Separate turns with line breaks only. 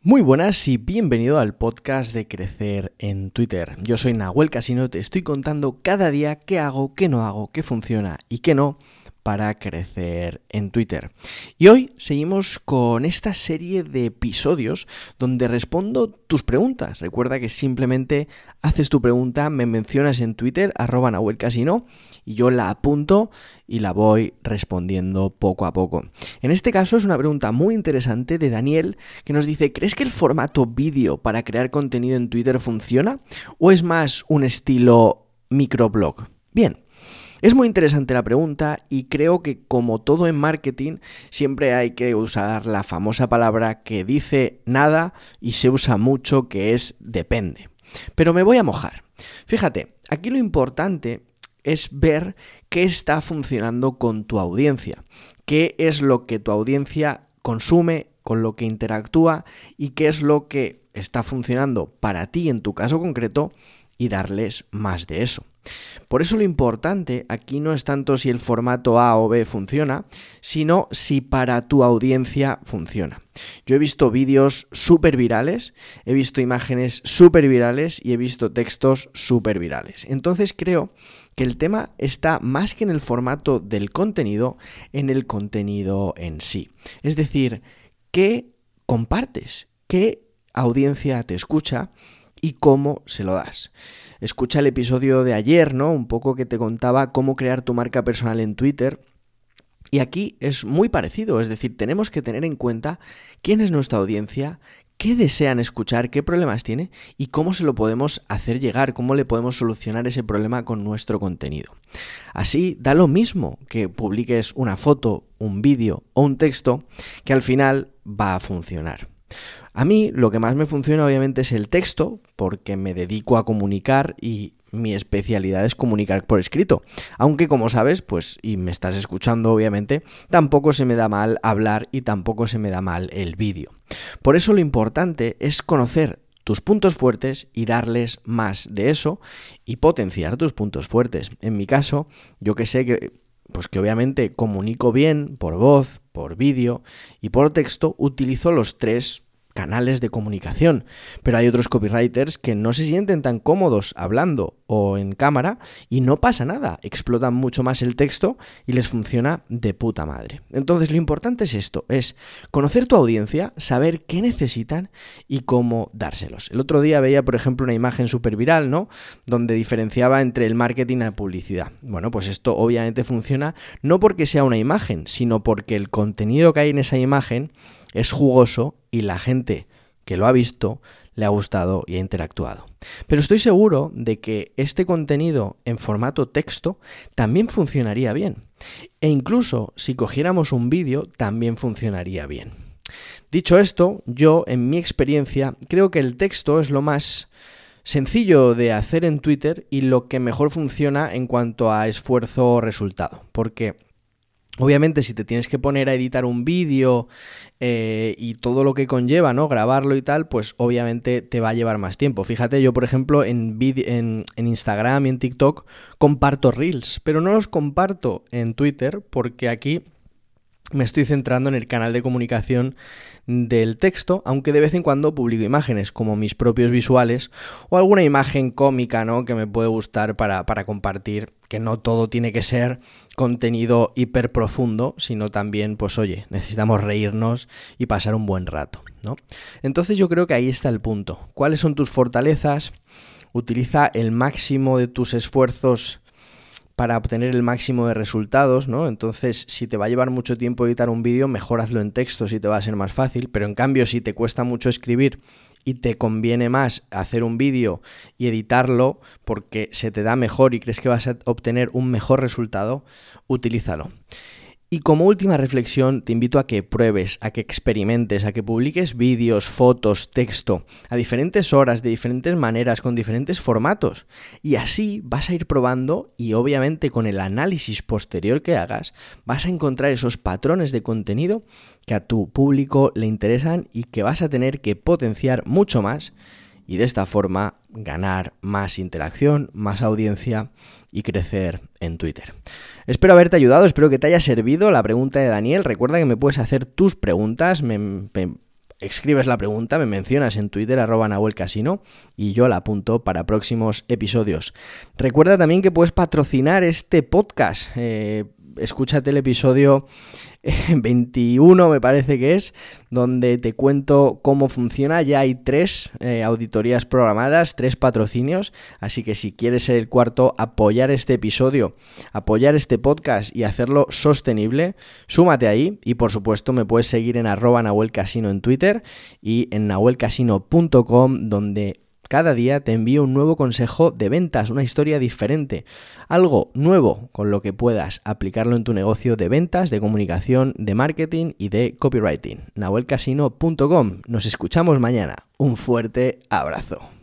Muy buenas y bienvenido al podcast de Crecer en Twitter. Yo soy Nahuel Casino, te estoy contando cada día qué hago, qué no hago, qué funciona y qué no para crecer en Twitter. Y hoy seguimos con esta serie de episodios donde respondo tus preguntas. Recuerda que simplemente haces tu pregunta, me mencionas en Twitter, arroba Casino, y yo la apunto y la voy respondiendo poco a poco. En este caso es una pregunta muy interesante de Daniel que nos dice, ¿crees que el formato vídeo para crear contenido en Twitter funciona? ¿O es más un estilo microblog? Bien, es muy interesante la pregunta y creo que como todo en marketing siempre hay que usar la famosa palabra que dice nada y se usa mucho que es depende. Pero me voy a mojar. Fíjate, aquí lo importante es ver qué está funcionando con tu audiencia, qué es lo que tu audiencia consume, con lo que interactúa y qué es lo que está funcionando para ti en tu caso concreto y darles más de eso. Por eso lo importante aquí no es tanto si el formato A o B funciona, sino si para tu audiencia funciona. Yo he visto vídeos súper virales, he visto imágenes súper virales y he visto textos súper virales. Entonces creo que el tema está más que en el formato del contenido, en el contenido en sí. Es decir, ¿qué compartes? ¿Qué audiencia te escucha? y cómo se lo das. Escucha el episodio de ayer, ¿no? Un poco que te contaba cómo crear tu marca personal en Twitter. Y aquí es muy parecido, es decir, tenemos que tener en cuenta quién es nuestra audiencia, qué desean escuchar, qué problemas tiene y cómo se lo podemos hacer llegar, cómo le podemos solucionar ese problema con nuestro contenido. Así da lo mismo que publiques una foto, un vídeo o un texto que al final va a funcionar. A mí lo que más me funciona obviamente es el texto, porque me dedico a comunicar y mi especialidad es comunicar por escrito. Aunque como sabes, pues, y me estás escuchando obviamente, tampoco se me da mal hablar y tampoco se me da mal el vídeo. Por eso lo importante es conocer tus puntos fuertes y darles más de eso y potenciar tus puntos fuertes. En mi caso, yo que sé que pues que obviamente comunico bien por voz, por vídeo y por texto, utilizo los tres canales de comunicación. Pero hay otros copywriters que no se sienten tan cómodos hablando o en cámara y no pasa nada. Explotan mucho más el texto y les funciona de puta madre. Entonces lo importante es esto, es conocer tu audiencia, saber qué necesitan y cómo dárselos. El otro día veía, por ejemplo, una imagen súper viral, ¿no? Donde diferenciaba entre el marketing y la publicidad. Bueno, pues esto obviamente funciona no porque sea una imagen, sino porque el contenido que hay en esa imagen es jugoso y la gente que lo ha visto le ha gustado y ha interactuado. Pero estoy seguro de que este contenido en formato texto también funcionaría bien. E incluso si cogiéramos un vídeo también funcionaría bien. Dicho esto, yo en mi experiencia creo que el texto es lo más sencillo de hacer en Twitter y lo que mejor funciona en cuanto a esfuerzo-resultado. Porque Obviamente, si te tienes que poner a editar un vídeo eh, y todo lo que conlleva, ¿no? Grabarlo y tal, pues obviamente te va a llevar más tiempo. Fíjate, yo por ejemplo en, en, en, Instagram y en TikTok comparto reels, pero no los comparto en Twitter porque aquí me estoy centrando en el canal de comunicación del texto, aunque de vez en cuando publico imágenes, como mis propios visuales, o alguna imagen cómica, ¿no? Que me puede gustar para, para compartir, que no todo tiene que ser contenido hiper profundo, sino también, pues oye, necesitamos reírnos y pasar un buen rato, ¿no? Entonces yo creo que ahí está el punto. ¿Cuáles son tus fortalezas? Utiliza el máximo de tus esfuerzos para obtener el máximo de resultados, ¿no? Entonces, si te va a llevar mucho tiempo editar un vídeo, mejor hazlo en texto si te va a ser más fácil, pero en cambio, si te cuesta mucho escribir y te conviene más hacer un vídeo y editarlo porque se te da mejor y crees que vas a obtener un mejor resultado, utilízalo. Y como última reflexión, te invito a que pruebes, a que experimentes, a que publiques vídeos, fotos, texto, a diferentes horas, de diferentes maneras, con diferentes formatos. Y así vas a ir probando y obviamente con el análisis posterior que hagas, vas a encontrar esos patrones de contenido que a tu público le interesan y que vas a tener que potenciar mucho más y de esta forma ganar más interacción, más audiencia y crecer en Twitter. Espero haberte ayudado, espero que te haya servido la pregunta de Daniel. Recuerda que me puedes hacer tus preguntas, me, escribes la pregunta, me mencionas en Twitter arroba Nahuel Casino y yo la apunto para próximos episodios. Recuerda también que puedes patrocinar este podcast. Eh, escúchate el episodio 21, me parece que es, donde te cuento cómo funciona. Ya hay tres eh, auditorías programadas, tres patrocinios, así que si quieres ser el cuarto, apoyar este episodio, apoyar este podcast y hacerlo sostenible, súmate ahí y por supuesto me puedes seguir en arroba en Twitter y en nahuelcasino.com donde cada día te envío un nuevo consejo de ventas, una historia diferente, algo nuevo con lo que puedas aplicarlo en tu negocio de ventas, de comunicación, de marketing y de copywriting. nahuelcasino.com. Nos escuchamos mañana. Un fuerte abrazo.